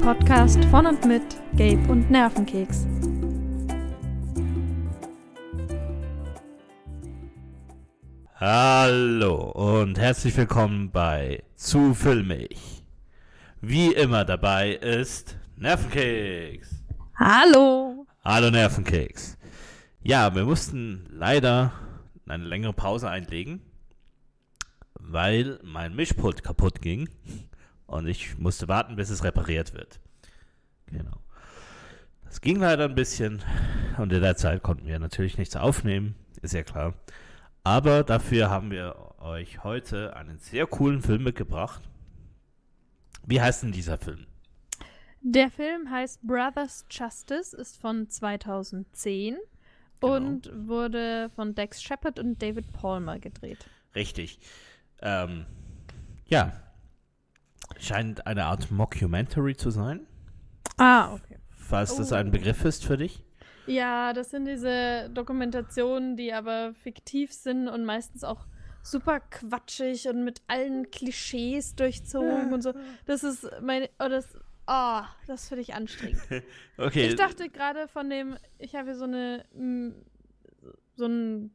Podcast von und mit Gabe und Nervenkeks. Hallo und herzlich willkommen bei Zu Filmig. Wie immer dabei ist Nervenkeks. Hallo. Hallo Nervenkeks. Ja, wir mussten leider eine längere Pause einlegen, weil mein Mischpult kaputt ging und ich musste warten, bis es repariert wird. Genau. Das ging leider ein bisschen und in der Zeit konnten wir natürlich nichts aufnehmen, ist ja klar. Aber dafür haben wir euch heute einen sehr coolen Film mitgebracht. Wie heißt denn dieser Film? Der Film heißt Brothers Justice, ist von 2010 genau. und wurde von Dex Shepard und David Palmer gedreht. Richtig. Ähm, ja. Scheint eine Art Mockumentary zu sein. Ah, okay. Falls oh. das ein Begriff ist für dich. Ja, das sind diese Dokumentationen, die aber fiktiv sind und meistens auch super quatschig und mit allen Klischees durchzogen und so. Das ist meine. Oh, das, oh, das finde ich anstrengend. okay. Ich dachte gerade von dem. Ich habe hier so eine. Mm, so ein.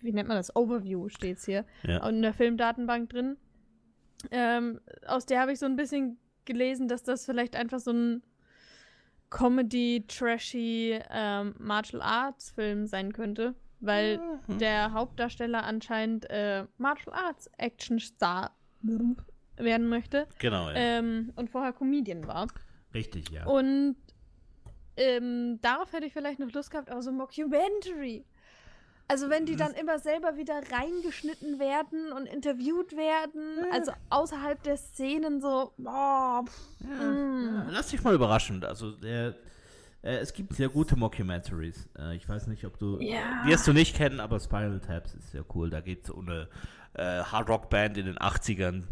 Wie nennt man das? Overview steht es hier. Ja. In der Filmdatenbank drin. Ähm, aus der habe ich so ein bisschen gelesen, dass das vielleicht einfach so ein Comedy, trashy ähm, Martial Arts Film sein könnte, weil mhm. der Hauptdarsteller anscheinend äh, Martial Arts Action Star werden möchte. Genau, ja. Ähm, und vorher Comedian war. Richtig, ja. Und ähm, darauf hätte ich vielleicht noch Lust gehabt, aber so ein Mockumentary. Also wenn die dann immer selber wieder reingeschnitten werden und interviewt werden, ja. also außerhalb der Szenen so, boah, ja, mm. ja. Lass dich mal überraschen. Also der, äh, es gibt sehr gute Mockumentaries. Äh, ich weiß nicht, ob du, ja. wirst du nicht kennen, aber Spinal Taps ist sehr cool. Da geht es um eine äh, Hard Rock Band in den 80ern,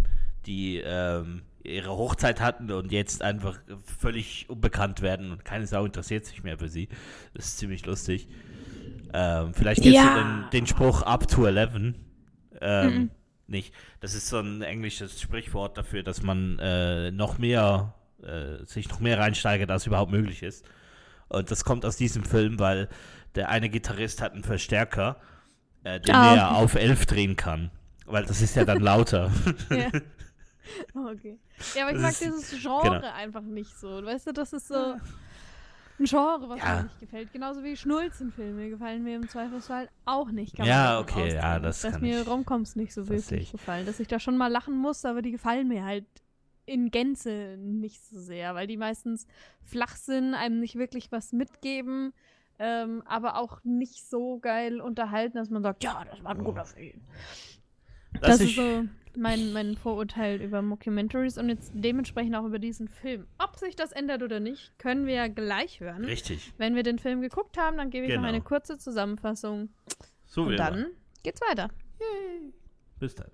die ähm, ihre Hochzeit hatten und jetzt einfach völlig unbekannt werden und keine Sau interessiert sich mehr für sie. Das ist ziemlich lustig. Ähm, vielleicht kennst ja. du den, den, Spruch up to 11. Ähm, mhm. Nicht. Das ist so ein englisches Sprichwort dafür, dass man äh, noch mehr, äh, sich noch mehr reinsteigert, als überhaupt möglich ist. Und das kommt aus diesem Film, weil der eine Gitarrist hat einen Verstärker, äh, den oh, er auf 11 drehen kann. Weil das ist ja dann lauter. ja. Okay. Ja, aber ich das mag ist, dieses Genre genau. einfach nicht so. Weißt du, das ist so ein Genre, was ja. mir nicht gefällt. Genauso wie Schnulzenfilme gefallen mir im Zweifelsfall auch nicht. Kann ja, okay, ja, das Dass mir Romcoms nicht so wirklich gefallen. Dass ich da schon mal lachen muss, aber die gefallen mir halt in Gänze nicht so sehr, weil die meistens flach sind, einem nicht wirklich was mitgeben, ähm, aber auch nicht so geil unterhalten, dass man sagt, ja, das war ein guter Film. Das, das ist so mein, mein Vorurteil über Mockumentaries und jetzt dementsprechend auch über diesen Film. Ob sich das ändert oder nicht, können wir ja gleich hören. Richtig. Wenn wir den Film geguckt haben, dann gebe ich genau. noch eine kurze Zusammenfassung. So und dann geht's weiter. Yay. Bis dann.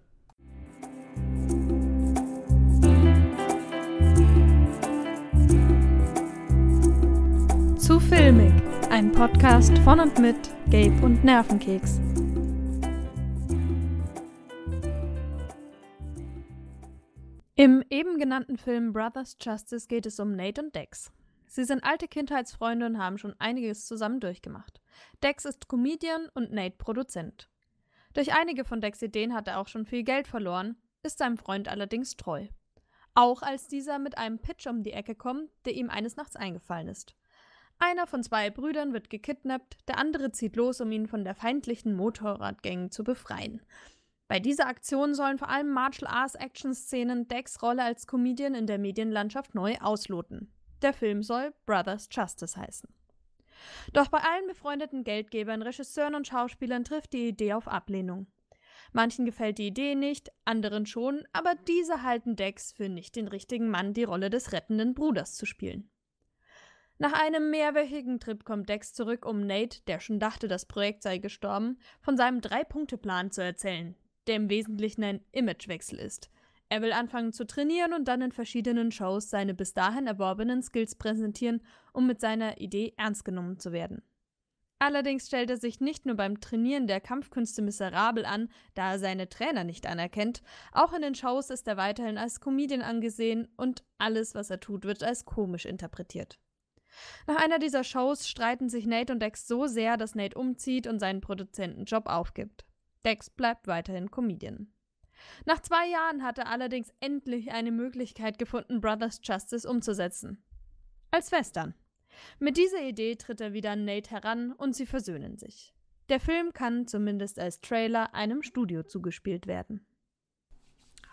Zu filmig. Ein Podcast von und mit Gabe und Nervenkeks. Im eben genannten Film Brothers Justice geht es um Nate und Dex. Sie sind alte Kindheitsfreunde und haben schon einiges zusammen durchgemacht. Dex ist Comedian und Nate Produzent. Durch einige von Dex Ideen hat er auch schon viel Geld verloren, ist seinem Freund allerdings treu. Auch als dieser mit einem Pitch um die Ecke kommt, der ihm eines Nachts eingefallen ist. Einer von zwei Brüdern wird gekidnappt, der andere zieht los, um ihn von der feindlichen Motorradgang zu befreien. Bei dieser Aktion sollen vor allem Martial Arts Action-Szenen Decks Rolle als Comedian in der Medienlandschaft neu ausloten. Der Film soll Brothers Justice heißen. Doch bei allen befreundeten Geldgebern, Regisseuren und Schauspielern trifft die Idee auf Ablehnung. Manchen gefällt die Idee nicht, anderen schon, aber diese halten Dex für nicht den richtigen Mann, die Rolle des rettenden Bruders zu spielen. Nach einem mehrwöchigen Trip kommt Dex zurück, um Nate, der schon dachte, das Projekt sei gestorben, von seinem Drei-Punkte-Plan zu erzählen, der im Wesentlichen ein Imagewechsel ist. Er will anfangen zu trainieren und dann in verschiedenen Shows seine bis dahin erworbenen Skills präsentieren, um mit seiner Idee ernst genommen zu werden. Allerdings stellt er sich nicht nur beim Trainieren der Kampfkünste miserabel an, da er seine Trainer nicht anerkennt, auch in den Shows ist er weiterhin als Comedian angesehen und alles, was er tut, wird als komisch interpretiert. Nach einer dieser Shows streiten sich Nate und Dex so sehr, dass Nate umzieht und seinen Produzentenjob aufgibt. Dex bleibt weiterhin Comedian. Nach zwei Jahren hat er allerdings endlich eine Möglichkeit gefunden, Brothers Justice umzusetzen. Als Western. Mit dieser Idee tritt er wieder an Nate heran und sie versöhnen sich. Der Film kann zumindest als Trailer einem Studio zugespielt werden.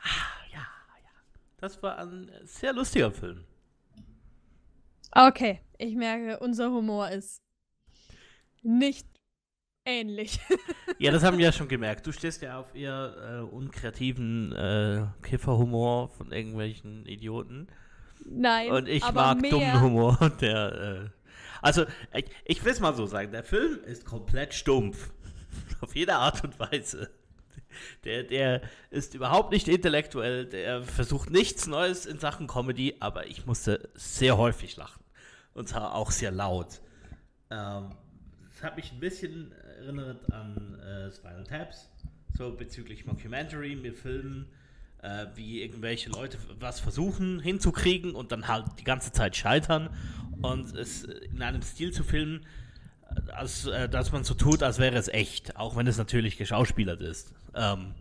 Ah, ja, ja. Das war ein sehr lustiger Film. Okay, ich merke, unser Humor ist nicht ähnlich. ja, das haben wir ja schon gemerkt. Du stehst ja auf eher äh, unkreativen äh, Kifferhumor von irgendwelchen Idioten. Nein. Und ich mag mehr. dummen Humor. Der, äh, also, ich, ich will es mal so sagen: Der Film ist komplett stumpf. Auf jede Art und Weise. Der, der ist überhaupt nicht intellektuell, der versucht nichts Neues in Sachen Comedy, aber ich musste sehr häufig lachen. Und zwar auch sehr laut. Ähm, das hat mich ein bisschen erinnert an äh, Spinal Taps, so bezüglich Mockumentary mit Filmen äh, wie irgendwelche Leute was versuchen hinzukriegen und dann halt die ganze Zeit scheitern und es in einem Stil zu filmen, äh, als, äh, dass man so tut, als wäre es echt, auch wenn es natürlich geschauspielert ist. Ähm,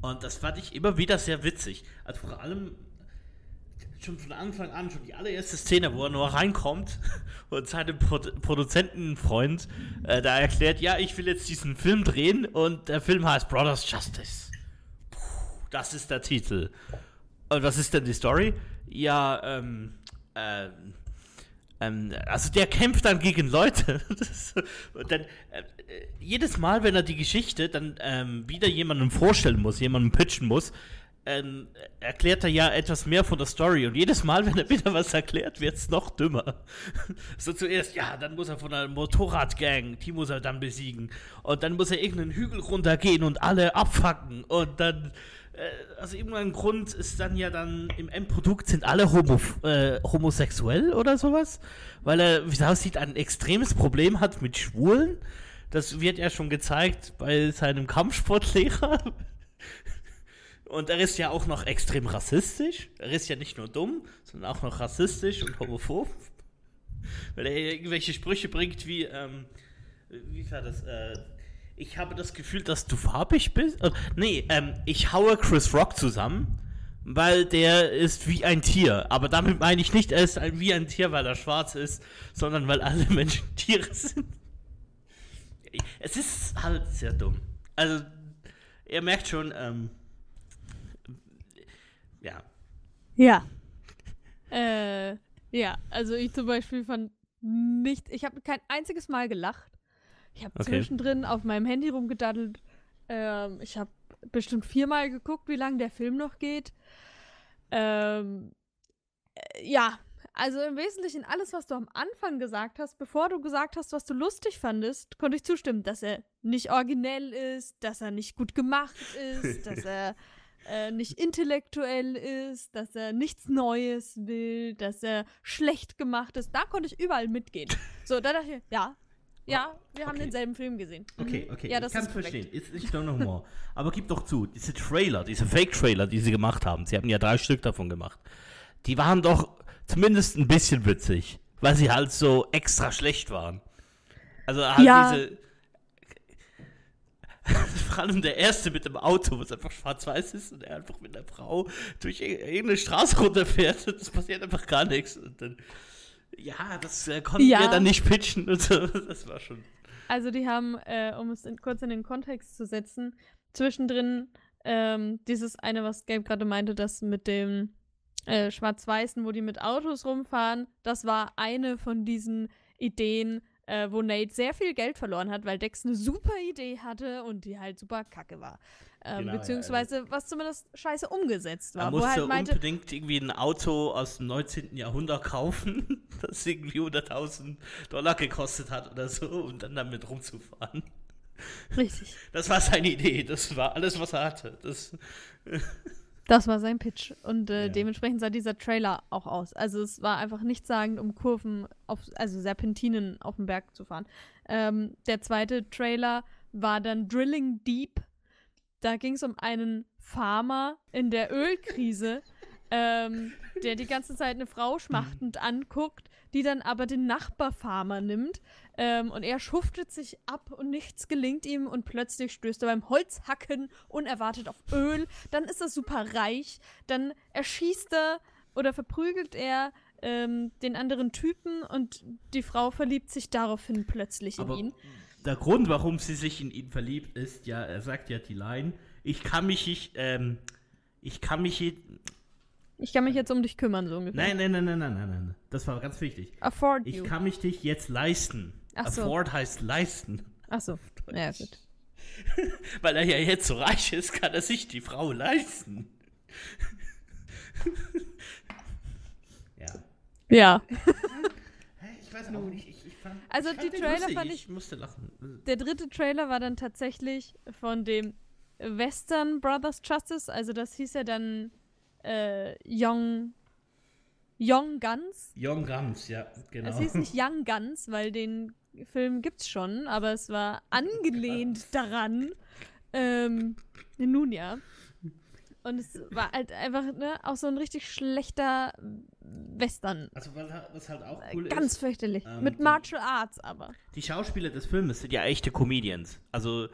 und das fand ich immer wieder sehr witzig. Also vor allem schon von Anfang an, schon die allererste Szene, wo er nur reinkommt und seinem Pro Produzentenfreund äh, da erklärt, ja, ich will jetzt diesen Film drehen und der Film heißt Brothers Justice das ist der Titel. Und was ist denn die Story? Ja, ähm, ähm, ähm, also der kämpft dann gegen Leute. und dann äh, jedes Mal, wenn er die Geschichte dann ähm, wieder jemandem vorstellen muss, jemandem pitchen muss, ähm, erklärt er ja etwas mehr von der Story. Und jedes Mal, wenn er wieder was erklärt, wird es noch dümmer. so zuerst, ja, dann muss er von einer Motorradgang, die muss er dann besiegen. Und dann muss er irgendeinen Hügel runtergehen und alle abfacken. Und dann äh, also irgendein Grund ist dann ja dann im Endprodukt sind alle homo, äh, homosexuell oder sowas, weil er, wie es aussieht, ein extremes Problem hat mit Schwulen. Das wird ja schon gezeigt bei seinem Kampfsportlehrer. Und er ist ja auch noch extrem rassistisch. Er ist ja nicht nur dumm, sondern auch noch rassistisch und homophob. Weil er irgendwelche Sprüche bringt wie, ähm, wie war das, äh, ich habe das Gefühl, dass du farbig bist. Äh, nee, ähm, ich haue Chris Rock zusammen, weil der ist wie ein Tier. Aber damit meine ich nicht, er ist ein, wie ein Tier, weil er schwarz ist, sondern weil alle Menschen Tiere sind. Es ist halt sehr dumm. Also, ihr merkt schon, ähm, ja. Ja. Äh, ja, also ich zum Beispiel fand nicht, ich habe kein einziges Mal gelacht. Ich habe okay. zwischendrin auf meinem Handy rumgedaddelt. Ähm, ich habe bestimmt viermal geguckt, wie lange der Film noch geht. Ähm, äh, ja, also im Wesentlichen alles, was du am Anfang gesagt hast, bevor du gesagt hast, was du lustig fandest, konnte ich zustimmen, dass er nicht originell ist, dass er nicht gut gemacht ist, dass er äh, nicht intellektuell ist, dass er nichts Neues will, dass er schlecht gemacht ist. Da konnte ich überall mitgehen. So, da dachte ich, ja, ja, wir haben okay. denselben Film gesehen. Mhm. Okay, okay. Ja, das ich kann es verstehen. Ist nicht nur Humor. Aber gib doch zu, diese Trailer, diese Fake-Trailer, die sie gemacht haben, sie haben ja drei Stück davon gemacht, die waren doch zumindest ein bisschen witzig, weil sie halt so extra schlecht waren. Also halt ja. diese. Vor allem der erste mit dem Auto, was einfach schwarz-weiß ist und er einfach mit einer Frau durch irgendeine Straße runterfährt und es passiert einfach gar nichts. Und dann ja, das äh, konnten ja. wir dann nicht pitchen und so. Das war schon. Also die haben, äh, um es in, kurz in den Kontext zu setzen, zwischendrin ähm, dieses eine, was Gabe gerade meinte, das mit dem äh, Schwarz-Weißen, wo die mit Autos rumfahren, das war eine von diesen Ideen, äh, wo Nate sehr viel Geld verloren hat, weil Dex eine super Idee hatte und die halt super kacke war. Ähm, genau, beziehungsweise ja, also was zumindest scheiße umgesetzt war. Man musste halt meinte, unbedingt irgendwie ein Auto aus dem 19. Jahrhundert kaufen, das irgendwie 100.000 Dollar gekostet hat oder so, um dann damit rumzufahren. Richtig. Das war seine Idee, das war alles, was er hatte. Das Das war sein Pitch. Und äh, Ja. dementsprechend sah dieser Trailer auch aus. Also es war einfach nichtssagend, um Kurven, auf, also Serpentinen auf den Berg zu fahren. Ähm, der zweite Trailer war dann Drilling Deep. Da ging es um einen Farmer in der Ölkrise, ähm, der die ganze Zeit eine Frau schmachtend anguckt, die dann aber den Nachbarfarmer nimmt. Ähm, und er schuftet sich ab und nichts gelingt ihm und plötzlich stößt er beim Holzhacken unerwartet auf Öl. Dann ist er super reich. Dann erschießt er oder verprügelt er ähm, den anderen Typen und die Frau verliebt sich daraufhin plötzlich in Aber ihn. der Grund, warum sie sich in ihn verliebt, ist ja, er sagt ja die Line, ich kann mich nicht, ähm, ich kann mich Ich kann mich jetzt um dich kümmern, so ungefähr. nein, nein, nein, nein, nein, nein, nein, das war ganz wichtig. Afford Ich you. kann mich dich jetzt leisten. Ach so. Afford heißt leisten. Achso, ja gut. Weil er ja jetzt so reich ist, kann er sich die Frau leisten. ja. Ja. Ich weiß auch nicht, ich, ich fand, Also ich die Trailer lustig, fand ich musste lachen. Der dritte Trailer war dann tatsächlich von dem Western Brothers Justice, also das hieß ja dann äh, Young, Young Guns. Young Guns, ja, genau. Es hieß nicht Young Guns, weil den Film gibt's schon, aber es war angelehnt daran. Ähm, nun ja. Und es war halt einfach, ne, auch so ein richtig schlechter Western. Also weil, was halt auch cool Ganz ist, fürchterlich. ähm, Mit die- Martial Arts aber. die Schauspieler des Filmes sind ja echte Comedians. Also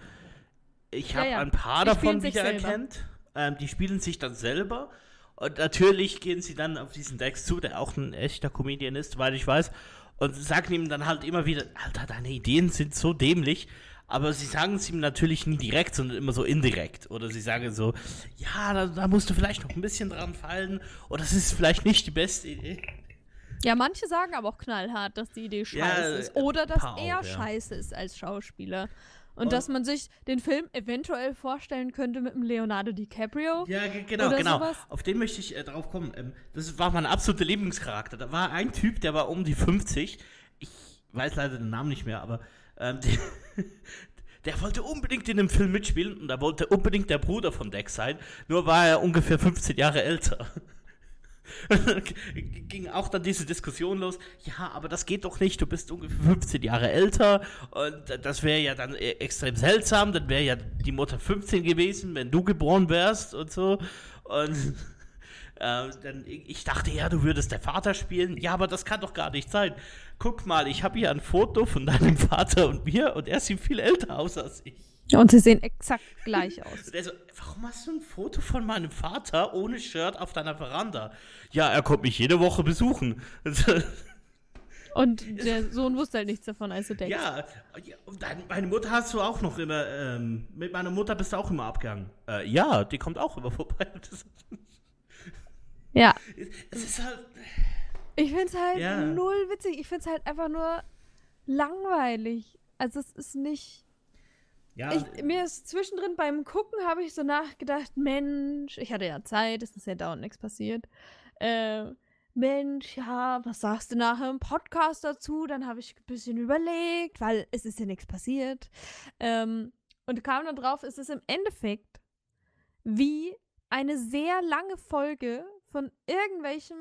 ich Ja, habe ja. ein paar Die davon wiedererkannt. Ähm, die spielen sich dann selber. Und natürlich gehen sie dann auf diesen Dex zu, der auch ein echter Comedian ist, weil ich weiß. Und sagen ihm dann halt immer wieder, Alter, deine Ideen sind so dämlich. Aber sie sagen es ihm natürlich nie direkt, sondern immer so indirekt. Oder sie sagen so, ja, da, da musst du vielleicht noch ein bisschen dran fallen. Oder das ist vielleicht nicht die beste Idee. Ja, manche sagen aber auch knallhart, dass die Idee scheiße Ja, ist. äh, Oder dass er auch, ja. scheiße ist als Schauspieler. Und, Und- dass man sich den Film eventuell vorstellen könnte mit dem Leonardo DiCaprio. Ja, ge- genau, genau. sowas. Auf den möchte ich äh, drauf kommen. Ähm, das war mein absoluter Lieblingscharakter. Da war ein Typ, der war um die 50. Ich weiß leider den Namen nicht mehr, aber ähm, der, der wollte unbedingt in dem Film mitspielen und da wollte unbedingt der Bruder von Dex sein. Nur war er ungefähr 15 Jahre älter. ging auch dann diese Diskussion los. Ja, aber das geht doch nicht. Du bist ungefähr 15 Jahre älter und das wäre ja dann e- extrem seltsam. Dann wäre ja die Mutter 15 gewesen, wenn du geboren wärst und so. Und äh, dann, ich dachte ja, du würdest der Vater spielen. Ja, aber das kann doch gar nicht sein. Guck mal, ich habe hier ein Foto von deinem Vater und mir und er sieht viel älter aus als ich. Und sie sehen exakt gleich aus. Und er so, warum hast du ein Foto von meinem Vater ohne Shirt auf deiner Veranda? Ja, er kommt mich jede Woche besuchen. Und der Sohn wusste halt nichts davon, als du denkst. ja, und meine Mutter hast du auch noch immer, ähm, mit meiner Mutter bist du auch immer abgegangen. Äh, ja, die kommt auch immer vorbei. Ja. es ist halt, Ich find's halt Ja. null witzig. Ich find's halt einfach nur langweilig. Also es ist nicht. Ja, Ich, mir ist zwischendrin beim Gucken habe ich so nachgedacht, Mensch, ich hatte ja Zeit, es ist ja dauernd nichts passiert. Äh, Mensch, ja, was sagst du nachher im Podcast dazu? Dann habe ich ein bisschen überlegt, weil es ist ja nichts passiert. Ähm, und kam dann drauf, es ist im Endeffekt wie eine sehr lange Folge von irgendwelchem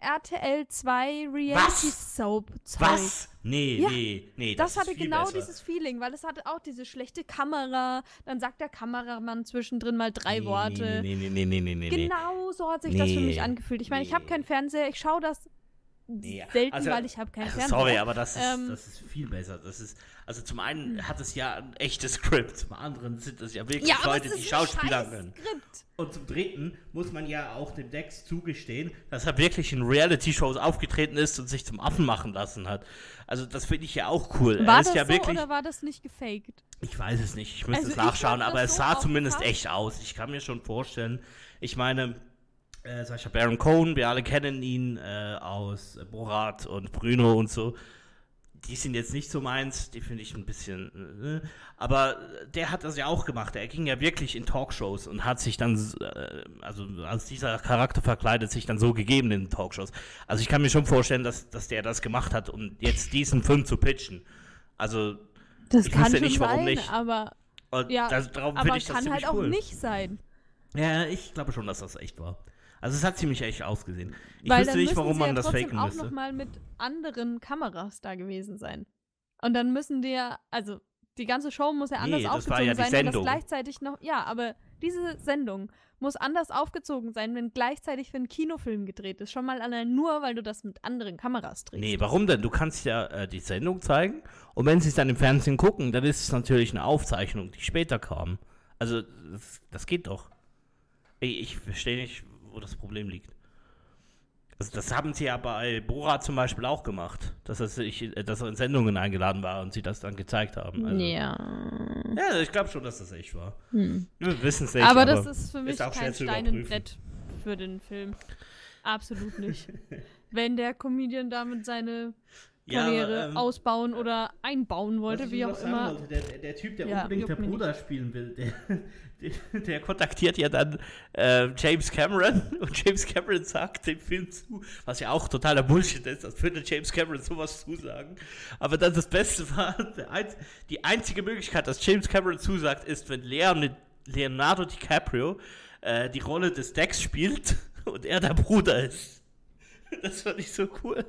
RTL 2 Reality Soap Zeug. was? Nee, Ja, nee, nee. Das, ist hatte genau besser. dieses Feeling, weil es hatte auch diese schlechte Kamera. Dann sagt der Kameramann zwischendrin mal drei nee, Worte. Nee, nee, nee, nee, nee, nee. nee. Genau so hat sich das für mich Nee. angefühlt. Ich meine, ich habe Nee. keinen Fernseher, ich schaue das Nee, selten, also- weil ich habe keinen Also, Fernseher. sorry, aber das ist, Ähm, das ist viel besser. Das ist, also zum einen hat es ja ein echtes Skript, zum anderen sind es ja wirklich ja, Leute, die Schauspieler können. Und zum dritten muss man ja auch dem Dex zugestehen, dass er wirklich in Reality-Shows aufgetreten ist und sich zum Affen machen lassen hat. Also das finde ich ja auch cool. War er ist das ja so wirklich. oder war das nicht gefaked? Ich weiß es nicht, ich müsste Also es nachschauen, aber es so sah zumindest echt aus. Ich kann mir schon vorstellen. Ich meine, äh, Sacha Baron Cohen, wir alle kennen ihn äh, aus Borat und Bruno und so. Die sind jetzt nicht so meins, die finde ich ein bisschen. Äh, aber der hat das ja auch gemacht. Er ging ja wirklich in Talkshows und hat sich dann, äh, also als dieser Charakter verkleidet, sich dann so gegeben in Talkshows. Also ich kann mir schon vorstellen, dass, dass der das gemacht hat, um jetzt diesen Film zu pitchen. Also Das Ich kann wüsste nicht, warum sein, nicht. aber, und ja, das, darum aber ich das kann ziemlich halt auch cool. nicht sein. Ja, ich glaube schon, dass das echt war. Also es hat ziemlich echt ausgesehen. Ich Weil wüsste nicht, warum sie man ja das faken auch müsste. noch mal mit anderen Kameras da gewesen sein. Und dann müssen die ja, also die ganze Show muss ja anders Nee, aufgezogen ja die sein, wenn das Sendung. gleichzeitig noch, ja, aber diese Sendung muss anders aufgezogen sein, wenn gleichzeitig für einen Kinofilm gedreht ist. Schon mal allein nur, weil du das mit anderen Kameras drehst. Nee, warum denn? Du kannst ja äh, die Sendung zeigen und wenn sie es dann im Fernsehen gucken, dann ist es natürlich eine Aufzeichnung, die später kam. Also, das, das geht doch. Ey, ich verstehe nicht, wo das Problem liegt. Also, das haben sie ja bei Bora zum Beispiel auch gemacht, dass er, sich, äh, dass er in Sendungen eingeladen war und sie das dann gezeigt haben. Also, Ja. Ja, ich glaube schon, dass das echt war. Hm. Wir wissen es nicht. aber das ist für mich ist kein Stein im. Brett für den Film. Absolut nicht. Wenn der Comedian damit seine Ja, Karriere aber, ähm, ausbauen oder einbauen wollte, wie auch immer. wollte, der, der Typ, der Ja, unbedingt der Bruder spielen will, der, der, der kontaktiert ja dann äh, James Cameron und James Cameron sagt dem Film zu, was ja auch totaler Bullshit ist, als würde James Cameron sowas zusagen. Aber dann das Beste war, der ein, die einzige Möglichkeit, dass James Cameron zusagt, ist, wenn Leon, Leonardo DiCaprio äh, die Rolle des Dex spielt und er der Bruder ist. Das fand ich so cool.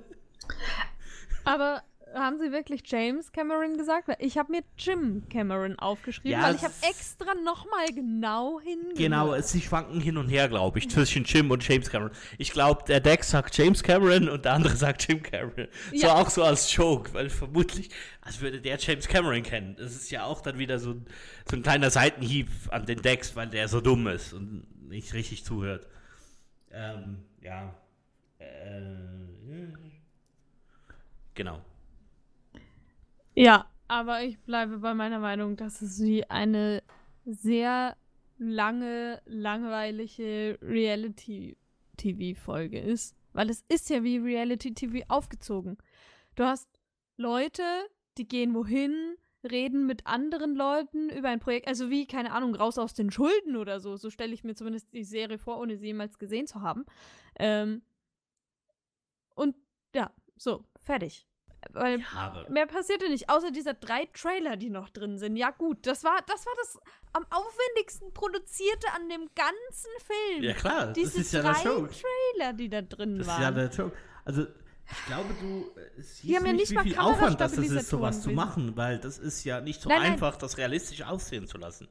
Aber haben sie wirklich James Cameron gesagt? Ich habe mir Jim Cameron aufgeschrieben, Ja, weil ich habe extra nochmal genau hingehört. Genau, sie schwanken hin und her, glaube ich, zwischen Jim und James Cameron. Ich glaube, der Dex sagt James Cameron und der andere sagt Jim Cameron. So Ja. auch so als Joke, weil vermutlich, als würde der James Cameron kennen. Das ist ja auch dann wieder so ein, so ein kleiner Seitenhieb an den Dex, weil der so dumm ist und nicht richtig zuhört. Ähm, ja. Äh, genau. Ja, aber ich bleibe bei meiner Meinung, dass es wie eine sehr lange, langweilige Reality-TV-Folge ist. Weil es ist ja wie Reality-TV aufgezogen. Du hast Leute, die gehen wohin, reden mit anderen Leuten über ein Projekt, also wie, keine Ahnung, raus aus den Schulden oder so. So stelle ich mir zumindest die Serie vor, ohne sie jemals gesehen zu haben. Ähm, und ja, so, fertig. Weil Ja, Mehr passierte nicht, außer dieser drei Trailer, die noch drin sind. Ja, gut, das war das, war das am aufwendigsten produzierte an dem ganzen Film. ja klar, das Diese ist ja der Joke. Trailer, die da drin Das ist waren. ja der Joke. Also, ich glaube, du äh, siehst haben ja nicht, wie mal viel Aufwand das ist, sowas zu machen, weil das ist ja nicht so Nein, nein. einfach, das realistisch aussehen zu lassen.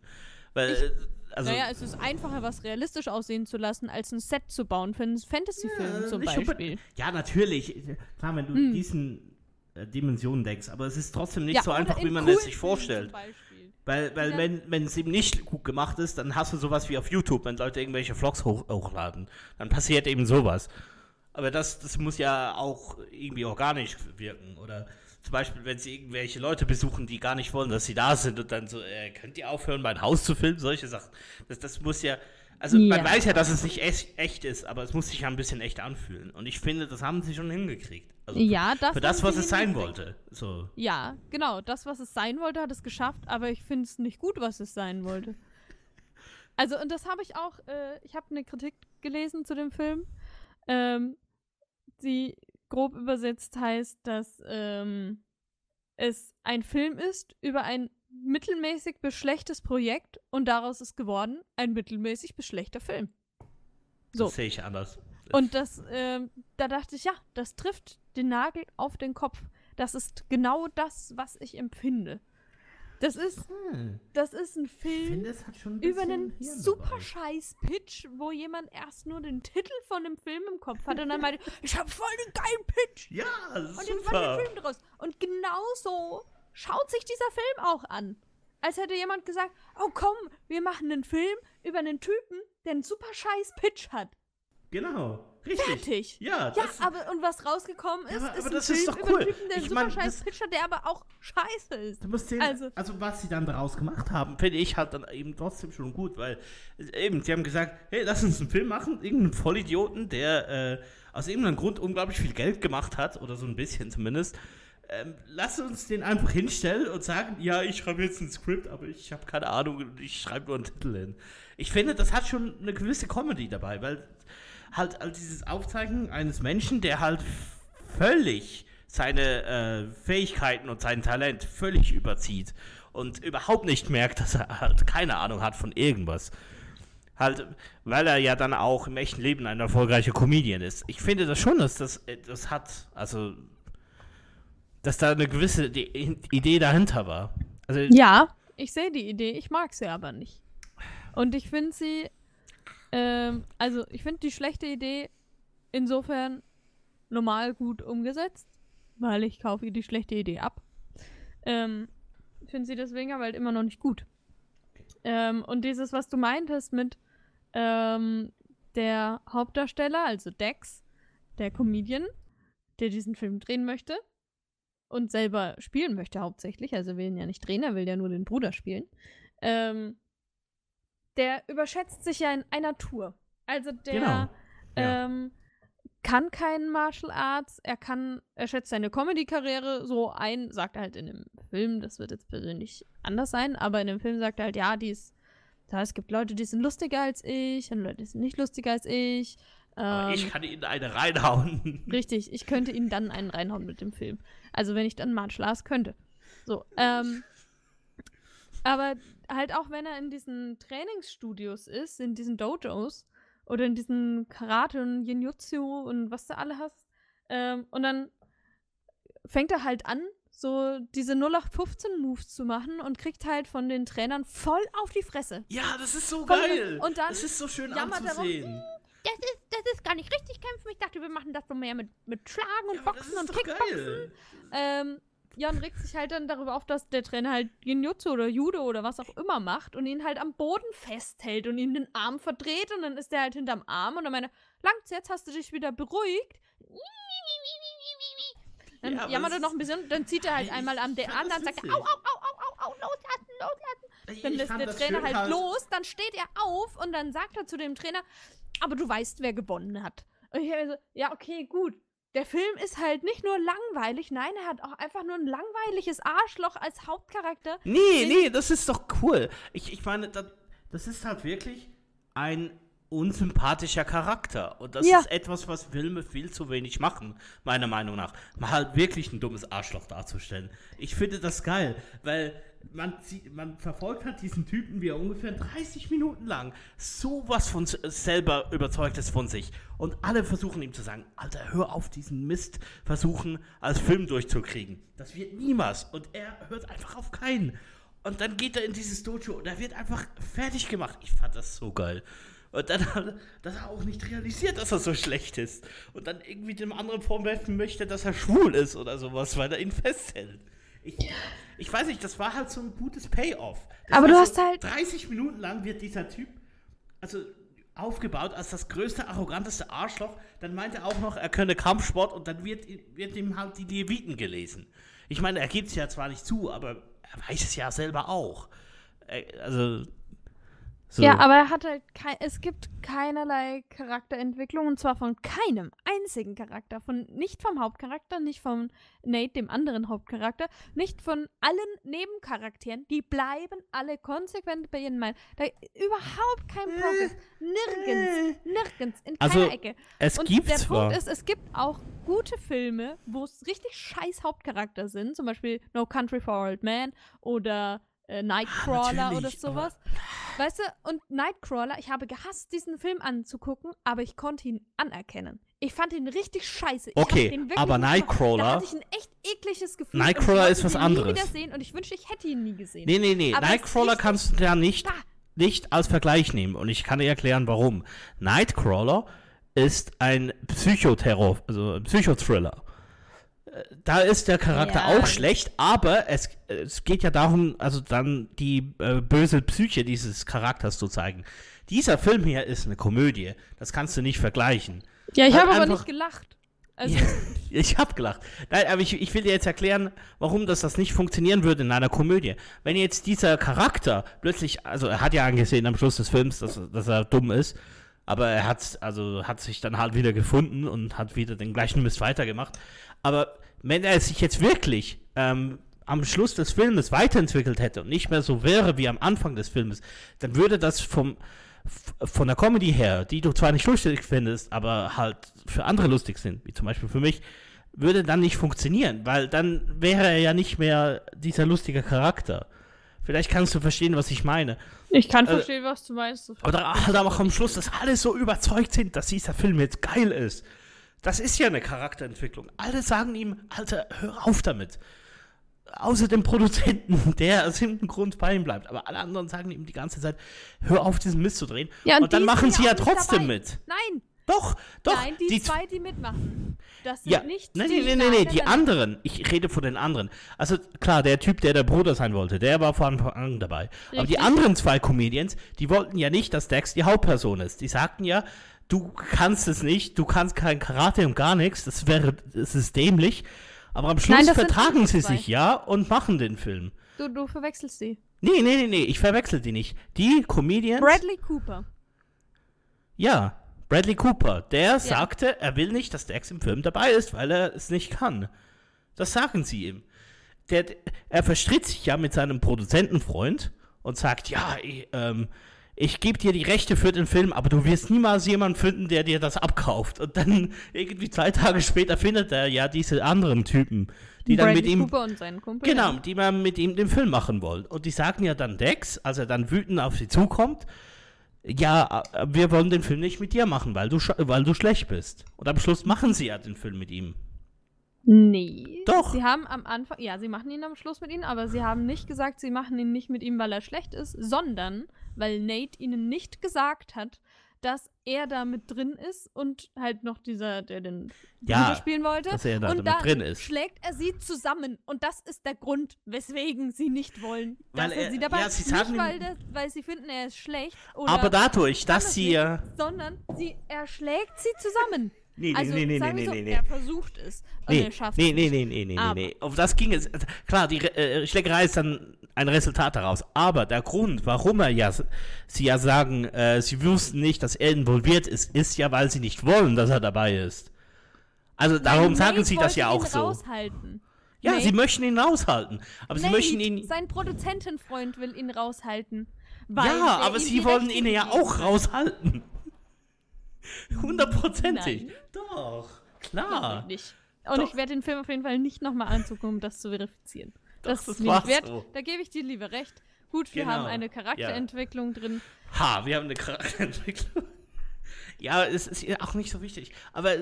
Weil, Ich- äh, also, naja, es ist einfacher, was realistisch aussehen zu lassen, als ein Set zu bauen für einen Fantasy-Film Ja, zum. Beispiel. ja, natürlich. Klar, wenn du Hm. diesen Dimensionen denkst, aber es ist trotzdem nicht ja, so einfach, wie man es sich vorstellt. Weil, weil Ja. wenn, wenn es eben nicht gut gemacht ist, dann hast du sowas wie auf YouTube, wenn Leute irgendwelche Vlogs hoch, hochladen. Dann passiert eben sowas. Aber das, das muss ja auch irgendwie organisch wirken. Oder zum Beispiel, wenn sie irgendwelche Leute besuchen, die gar nicht wollen, dass sie da sind und dann so, äh, könnt ihr aufhören, mein Haus zu filmen? Solche Sachen. Das, das muss ja. Also man Ja. weiß ja, dass es nicht echt, ist, aber es muss sich ja ein bisschen echt anfühlen. Und ich finde, das haben sie schon hingekriegt. Also Ja, das für das, was es sein wollte. So. Ja, genau. Das, was es sein wollte, hat es geschafft, aber ich finde es nicht gut, was es sein wollte. Also, und das habe ich auch, äh, ich habe eine Kritik gelesen zu dem Film, ähm, die grob übersetzt heißt, dass ähm, es ein Film ist über ein mittelmäßig bis schlechtes Projekt und daraus ist geworden ein mittelmäßig bis schlechter Film. So. Das sehe ich anders. Und das, ähm, da dachte ich, ja, das trifft den Nagel auf den Kopf. Das ist genau das, was ich empfinde. Das ist, Hm. das ist ein Film finde, über einen super scheiß Pitch, wo jemand erst nur den Titel von dem Film im Kopf hat und dann meinte, ich habe voll den geilen Pitch. Ja, Und super. der Film draus. Und genauso schaut sich dieser Film auch an. Als hätte jemand gesagt, oh komm, wir machen einen Film über einen Typen, der einen super scheiß Pitch hat. Genau, richtig. Fertig. Ja, Ja, aber und was rausgekommen ist, Ja, aber- ist aber ein das Film ist doch über cool. einen Typen, der Ich einen super mein, scheiß Pitch hat, der aber auch scheiße ist. du musst sehen, Also- also, was sie dann daraus gemacht haben, finde ich halt dann eben trotzdem schon gut, weil eben, sie haben gesagt, hey, lass uns einen Film machen, irgendeinen Vollidioten, der äh, aus irgendeinem Grund unglaublich viel Geld gemacht hat, oder so ein bisschen zumindest. Ähm, lass uns den einfach hinstellen und sagen, ja, ich schreibe jetzt ein Skript, aber ich habe keine Ahnung, ich schreibe nur einen Titel hin. Ich finde, das hat schon eine gewisse Comedy dabei, weil halt, halt dieses Aufzeigen eines Menschen, der halt völlig seine äh, Fähigkeiten und sein Talent völlig überzieht und überhaupt nicht merkt, dass er halt keine Ahnung hat von irgendwas. Halt, weil er ja dann auch im echten Leben ein erfolgreicher Comedian ist. Ich finde das schon, dass das, äh, das hat, also, dass da eine gewisse Idee dahinter war. Also, ja, ich sehe die Idee, ich mag sie aber nicht. Und ich finde sie, ähm, also ich finde die schlechte Idee insofern normal gut umgesetzt, weil ich kaufe ihr die schlechte Idee ab. Ähm, finde sie deswegen aber halt immer noch nicht gut. Ähm, und dieses, was du meintest mit, ähm, der Hauptdarsteller, also Dex, der Comedian, der diesen Film drehen möchte und selber spielen möchte hauptsächlich, also will ihn ja nicht drehen, er will ja nur den Bruder spielen, ähm, der überschätzt sich ja in einer Tour. Also der genau. ja. ähm, kann keinen Martial Arts, er kann, er schätzt seine Comedy-Karriere so ein, sagt er halt in dem Film, das wird jetzt persönlich anders sein, aber in dem Film sagt er halt, ja, die ist da, es gibt Leute, die sind lustiger als ich und Leute, die sind nicht lustiger als ich. Aber ähm, ich kann ihnen eine reinhauen. Richtig, ich könnte ihnen dann einen reinhauen mit dem Film. Also wenn ich dann Martial Arts könnte. So, ähm, aber halt auch wenn er in diesen Trainingsstudios ist, in diesen Dojos oder in diesen Karate und Jinjutsu und was du alle hast, ähm, und dann fängt er halt an, so diese 0815-Moves zu machen und kriegt halt von den Trainern voll auf die Fresse. Ja, das ist so von geil. und dann das ist so schön anzusehen. Darum, das ist, das ist gar nicht richtig kämpfen. Ich dachte, wir machen das so mehr mit, mit Schlagen und ja, Boxen und Kickboxen. Ähm, Jan regt sich halt dann darüber auf, dass der Trainer halt Genjutsu oder Judo oder was auch immer macht und ihn halt am Boden festhält und ihm den Arm verdreht und dann ist er halt hinterm Arm und dann meine, Langz, jetzt hast du dich wieder beruhigt. Dann ja, jammert er noch ein bisschen, dann zieht er halt einmal am der an, dann sagt er, au, au, au, au, au, au, loslassen, loslassen. Dann lässt der Trainer halt los, dann steht er auf und dann sagt er zu dem Trainer, aber du weißt, wer gewonnen hat. Und ich so, ja, okay, gut. Der Film ist halt nicht nur langweilig, nein, er hat auch einfach nur ein langweiliges Arschloch als Hauptcharakter. Nee, nee, das ist doch cool. Ich, ich meine, das, das ist halt wirklich ein unsympathischer Charakter. Und das ja. ist etwas, was Filme viel zu wenig machen, meiner Meinung nach. Mal halt wirklich ein dummes Arschloch darzustellen. Ich finde das geil, weil man, man verfolgt hat diesen Typen, wie er ungefähr 30 Minuten lang sowas von selber überzeugt ist von sich. Und alle versuchen ihm zu sagen, Alter, hör auf diesen Mist versuchen, als Film durchzukriegen. Das wird niemals. Und er hört einfach auf keinen. Und dann geht er in dieses Dojo und er wird einfach fertig gemacht. Ich fand das so geil. Und dann hat er auch nicht realisiert, dass er so schlecht ist. Und dann irgendwie dem anderen vorwerfen möchte, dass er schwul ist oder sowas, weil er ihn festhält. Ich, ich weiß nicht, das war halt so ein gutes Payoff. Das Aber du hast so halt. 30 Minuten lang wird dieser Typ, also aufgebaut als das größte, arroganteste Arschloch. Dann meint er auch noch, er könne Kampfsport und dann wird, wird ihm halt die Leviten gelesen. Ich meine, er gibt es ja zwar nicht zu, aber er weiß es ja selber auch. Äh, also, so. Ja, aber er hat halt kein, es gibt keinerlei Charakterentwicklung und zwar von keinem einzigen Charakter, von nicht vom Hauptcharakter, nicht von Nate, dem anderen Hauptcharakter, nicht von allen Nebencharakteren, die bleiben alle konsequent bei ihren Meinungen. Da überhaupt kein. Progress, nirgends, nirgends, in also, keiner Ecke. Es und gibt der zwar. Punkt ist, es gibt auch gute Filme, wo es richtig scheiß Hauptcharakter sind, zum Beispiel No Country for Old Men oder äh, Nightcrawler ah, oder sowas. Weißt du, und Nightcrawler, ich habe gehasst, diesen Film anzugucken, aber ich konnte ihn anerkennen. Ich fand ihn richtig scheiße. Okay, aber Nightcrawler. Da hatte ich ein echt ekliges Gefühl. Nightcrawler ist was anderes. Nie sehen und ich wünschte, ich hätte ihn nie gesehen. Nee, nee, nee. Aber Nightcrawler kannst du ja nicht, nicht als Vergleich nehmen und ich kann dir erklären, warum. Nightcrawler ist ein Psychoterror, also ein Psychothriller da ist der Charakter ja. auch schlecht, aber es, es geht ja darum, also dann die äh, böse Psyche dieses Charakters zu zeigen. Dieser Film hier ist eine Komödie. Das kannst du nicht vergleichen. Ja, ich habe aber nicht gelacht. Also ja, ich habe gelacht. Nein, aber ich, ich will dir jetzt erklären, warum das, das nicht funktionieren würde in einer Komödie. Wenn jetzt dieser Charakter plötzlich, also er hat ja angesehen am Schluss des Films, dass, dass er dumm ist, aber er hat, also hat sich dann halt wieder gefunden und hat wieder den gleichen Mist weitergemacht. Aber wenn er sich jetzt wirklich ähm, am Schluss des Filmes weiterentwickelt hätte und nicht mehr so wäre wie am Anfang des Filmes, dann würde das vom von der Comedy her, die du zwar nicht lustig findest, aber halt für andere lustig sind, wie zum Beispiel für mich, würde dann nicht funktionieren, weil dann wäre er ja nicht mehr dieser lustige Charakter. Vielleicht kannst du verstehen, was ich meine. Ich kann äh, verstehen, was du meinst. Oder halt auch am Schluss, dass alle so überzeugt sind, dass dieser Film jetzt geil ist. Das ist ja eine Charakterentwicklung. Alle sagen ihm, Alter, hör auf damit. Außer dem Produzenten, der aus irgendeinem Grund bei ihm bleibt. Aber alle anderen sagen ihm die ganze Zeit, hör auf, diesen Mist zu drehen. Ja, und, und dann machen sie ja trotzdem mit. Nein, doch, doch. Nein, die, die zwei, die mitmachen. Das sind ja, nicht nein, die nein, nein, nein, die anderen. Ich rede von den anderen. Also klar, der Typ, der der Bruder sein wollte, der war von Anfang an dabei. Richtig. Aber die anderen zwei Comedians, die wollten ja nicht, dass Dex die Hauptperson ist. Die sagten ja, du kannst es nicht, du kannst kein Karate und gar nichts, das wäre, das ist dämlich. Aber am Schluss Nein, vertragen sie sich ja und machen den Film. Du, du verwechselst sie. Nee, nee, nee, nee, ich verwechsel die nicht. Die Comedians. Bradley Cooper. Ja, Bradley Cooper, der ja. sagte, er will nicht, dass Dex im Film dabei ist, weil er es nicht kann. Das sagen sie ihm. Der, er verstritt sich ja mit seinem Produzentenfreund und sagt, ja, ich, ähm, ich gebe dir die Rechte für den Film, aber du wirst niemals jemanden finden, der dir das abkauft. Und dann irgendwie zwei Tage später findet er ja diese anderen Typen, die Bradley dann mit ihm Cooper und seinen Kumpel, genau, die man mit ihm den Film machen wollen. Und die sagen ja dann Dex, als er dann wütend auf sie zukommt, ja, äh, wir wollen den Film nicht mit dir machen, weil du, weil du schlecht bist. Und am Schluss machen sie ja den Film mit ihm. Nee. Doch. Sie haben am Anfang, ja, sie machen ihn am Schluss mit ihm, aber sie haben nicht gesagt, sie machen ihn nicht mit ihm, weil er schlecht ist, sondern weil Nate ihnen nicht gesagt hat, dass er da mit drin ist und halt noch dieser, der den ja, Bruder spielen wollte. Dass er da und da drin ist. schlägt er sie zusammen. Und das ist der Grund, weswegen sie nicht wollen, weil dass er, sie dabei ja, sie nicht, weil, das, weil sie finden, er ist schlecht. aber dadurch, dass sie ja. Sondern sie, er schlägt sie zusammen. Nee, also, nee, nee, nee, nee, so, nee, nee. Er versucht es und nee, er schafft nee, es. Nee, nee, nee, nee, nee, nee. Auf das ging es. Klar, die äh, Schlägerei ist dann ein Resultat daraus. Aber der Grund, warum er ja, sie ja sagen, äh, sie wussten nicht, dass er involviert ist, ist ja, weil sie nicht wollen, dass er dabei ist. Also darum Nein, sagen sie das ja auch so. Raushalten. Ja, Nate, sie möchten ihn raushalten. Aber Nate, sie möchten ihn. Sein Produzentenfreund will ihn raushalten. ja, aber sie wollen ihn ja auch raushalten. Hundertprozentig. Doch. Klar. Und ich werde den Film auf jeden Fall nicht nochmal anzugucken, um das zu verifizieren. Das, das ist nicht wert. So. Da gebe ich dir lieber recht. Gut, wir genau. haben eine Charakterentwicklung ja. drin. Ha, wir haben eine Charakterentwicklung. ja, es ist auch nicht so wichtig. Aber,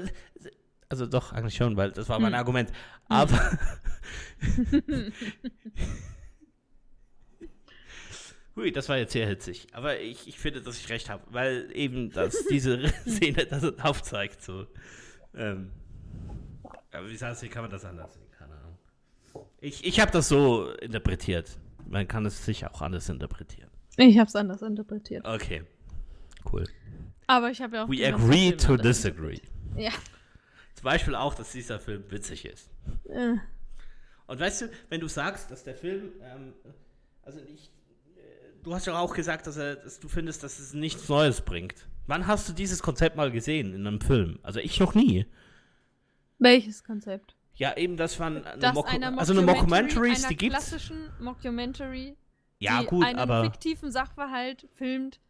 also doch, eigentlich schon, weil das war mein hm. Argument. Hm. Aber. Hui, das war jetzt sehr hitzig. Aber ich, ich finde, dass ich recht habe, weil eben das, diese Szene das aufzeigt. So. Ähm, aber wie sagst du, kann man das anders sehen? Ich, ich habe das so interpretiert. Man kann es sich auch anders interpretieren. Ich habe es anders interpretiert. Okay. Cool. Aber ich habe ja auch. We agree to disagree. Ja. Zum Beispiel auch, dass dieser Film witzig ist. Äh. Und weißt du, wenn du sagst, dass der Film, ähm, also ich, du hast ja auch gesagt, dass, er, dass du findest, dass es nichts Neues bringt. Wann hast du dieses Konzept mal gesehen in einem Film? Also ich noch nie. Welches Konzept? Ja, eben, das waren eine, Mock eine also eine Mockumentaries, die gibt's. klassischen Mockumentary, ja, die gut, einen aber fiktiven Sachverhalt filmt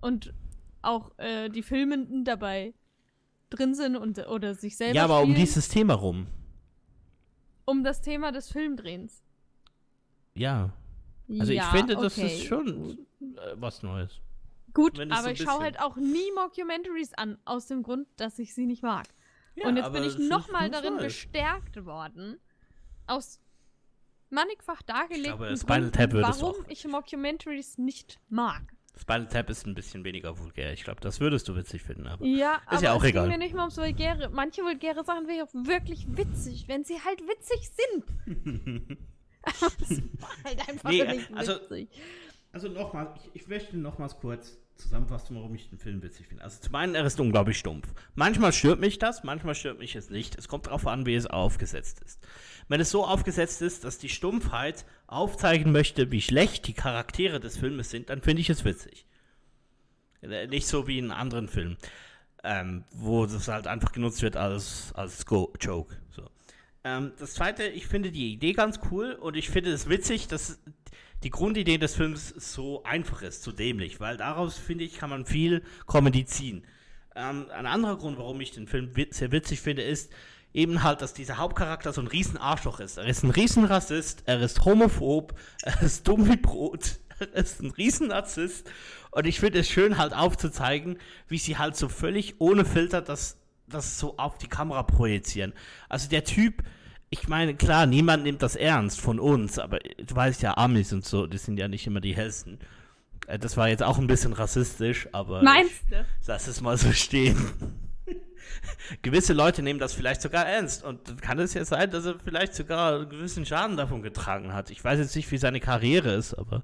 und auch äh, die Filmenden dabei drin sind und oder sich selber Ja, aber spielen, um dieses Thema rum. Um das Thema des Filmdrehens. Ja. Also ja, ich finde, das okay. ist schon äh, was Neues. Gut, aber so ich schaue halt auch nie Mockumentaries an, aus dem Grund, dass ich sie nicht mag. Ja, und jetzt bin ich nochmal darin bestärkt worden, aus mannigfach dargelegten glaube, Gründen, warum ich Mockumentaries nicht mag. Spinal Tap ist ein bisschen weniger vulgär. Ich glaube, das würdest du witzig finden. Aber ja, ist aber ja auch es egal. ging mir nicht mal ums Vulgäre. Manche vulgäre Sachen wären auch wirklich witzig, wenn sie halt witzig sind. das war halt einfach nee, nicht also, witzig. Also nochmal, ich, ich möchte nochmals kurz zusammenfassen, warum ich den Film witzig finde. Also zum einen, er ist unglaublich stumpf. Manchmal stört mich das, manchmal stört mich es nicht. Es kommt darauf an, wie es aufgesetzt ist. Wenn es so aufgesetzt ist, dass die Stumpfheit aufzeigen möchte, wie schlecht die Charaktere des Filmes sind, dann finde ich es witzig. Äh, nicht so wie in anderen Filmen, ähm, wo das halt einfach genutzt wird als, als Go Joke. So. Ähm, das zweite, ich finde die Idee ganz cool und ich finde es witzig, dass die Grundidee des Films so einfach ist, so dämlich, weil daraus, finde ich, kann man viel Comedy ziehen. Ähm, ein anderer Grund, warum ich den Film sehr witzig finde, ist, eben halt, dass dieser Hauptcharakter so ein riesen Arschloch ist. Er ist ein riesen Rassist, er ist homophob, er ist dumm wie Brot, er ist ein riesen Narzisst. Und ich finde es schön halt aufzuzeigen, wie sie halt so völlig ohne Filter das, das so auf die Kamera projizieren. Also der Typ, ich meine, klar, niemand nimmt das ernst von uns, aber du weißt ja, Amis und so, die sind ja nicht immer die hellsten. Äh, Das war jetzt auch ein bisschen rassistisch, aber Meinst du? lass es mal so stehen. Gewisse Leute nehmen das vielleicht sogar ernst und dann kann es ja sein, dass er vielleicht sogar einen gewissen Schaden davon getragen hat. Ich weiß jetzt nicht, wie seine Karriere ist, aber.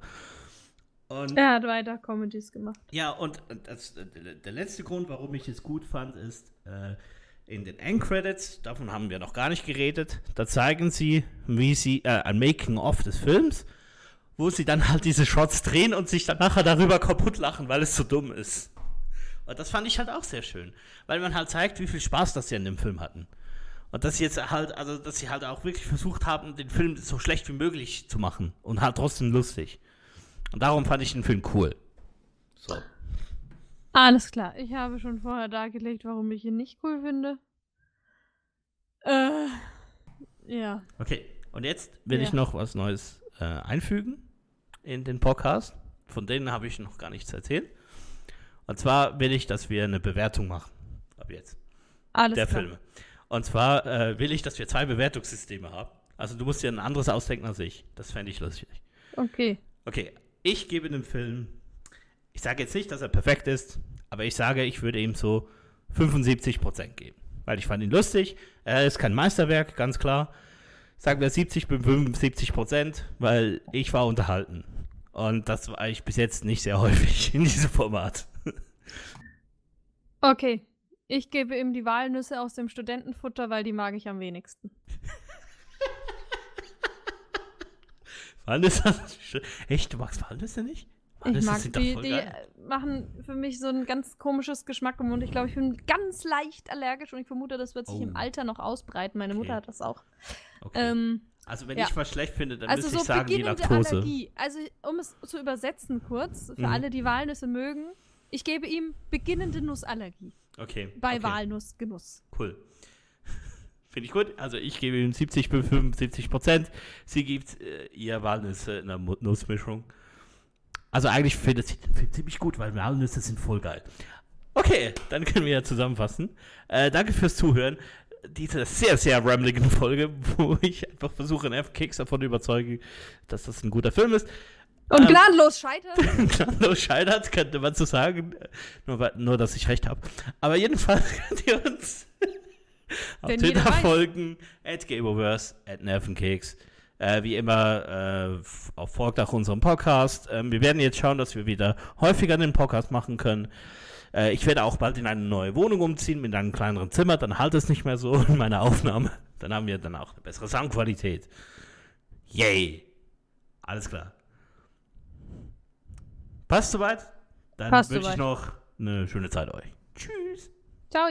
Und Er hat weiter Comedies gemacht. ja, und das, der der letzte Grund, warum ich es gut fand, ist äh, in den Endcredits, davon haben wir noch gar nicht geredet, da zeigen sie, wie sie äh, ein Making-of des Films, wo sie dann halt diese Shots drehen und sich dann nachher darüber kaputt lachen, weil es so dumm ist. Und das fand ich halt auch sehr schön, weil man halt zeigt, wie viel Spaß das sie an dem Film hatten. Und dass sie jetzt halt, also dass sie halt auch wirklich versucht haben, den Film so schlecht wie möglich zu machen und halt trotzdem lustig. Und darum fand ich den Film cool. So. Alles klar. Ich habe schon vorher dargelegt, warum ich ihn nicht cool finde. Äh, ja. Okay, und jetzt will Ja. ich noch was Neues äh, einfügen in den Podcast. Von denen habe ich noch gar nichts erzählt. Und zwar will ich, dass wir eine Bewertung machen. Ab jetzt. Alles der klar. Filme. Und zwar äh, will ich, dass wir zwei Bewertungssysteme haben. Also du musst dir ein anderes ausdenken als ich. Das fände ich lustig. Okay. Okay, ich gebe dem Film, ich sage jetzt nicht, dass er perfekt ist, aber ich sage, ich würde ihm so 75% geben. Weil ich fand ihn lustig. Er ist kein Meisterwerk, ganz klar. Sagen wir 70 bis 75%, weil ich war unterhalten. Und das war ich bis jetzt nicht sehr häufig in diesem Format. Okay. Ich gebe ihm die Walnüsse aus dem Studentenfutter, weil die mag ich am wenigsten. Walnüsse? Echt, du magst Walnüsse nicht? Ich mag die, die machen für mich so ein ganz komisches Geschmack im Mund. Ich glaube, ich bin ganz leicht allergisch und ich vermute, das wird sich Oh. im Alter noch ausbreiten. Meine Mutter Okay. hat das auch. Okay. Ähm, also wenn ja. ich was schlecht finde, dann also müsste so ich sagen, die beginnende Laktose. Allergie. Also um es zu übersetzen kurz, für Mhm. alle, die Walnüsse mögen, ich gebe ihm beginnende Nussallergie Okay. bei okay. Walnussgenuss. Cool. Finde ich gut. Also ich gebe ihm 70 bis 75 Prozent. Sie gibt äh, ihr Walnüsse in der Nussmischung. Also eigentlich findet sie den Film ziemlich gut, weil Walnüsse sind voll geil. Okay, dann können wir ja zusammenfassen. Äh, danke fürs Zuhören. Diese sehr, sehr rammeligen Folge, wo ich einfach versuche, einen Keks davon zu überzeugen, dass das ein guter Film ist. Und Ähm, gnadenlos scheitern. Gnadenlos scheitert, könnte man so sagen. Nur, nur dass ich recht habe. Aber jedenfalls könnt ihr uns auf Twitter folgen. At Gameoverse, at Nervenkeks. Äh, wie immer, äh, folgt auch unserem Podcast. Ähm, wir werden jetzt schauen, dass wir wieder häufiger den Podcast machen können. Äh, ich werde auch bald in eine neue Wohnung umziehen mit einem kleineren Zimmer. Dann halt es nicht mehr so in meiner Aufnahme. Dann haben wir dann auch eine bessere Soundqualität. Yay! Alles klar. Passt soweit? Dann Passt wünsche ich noch eine schöne Zeit euch. Tschüss. Ciao.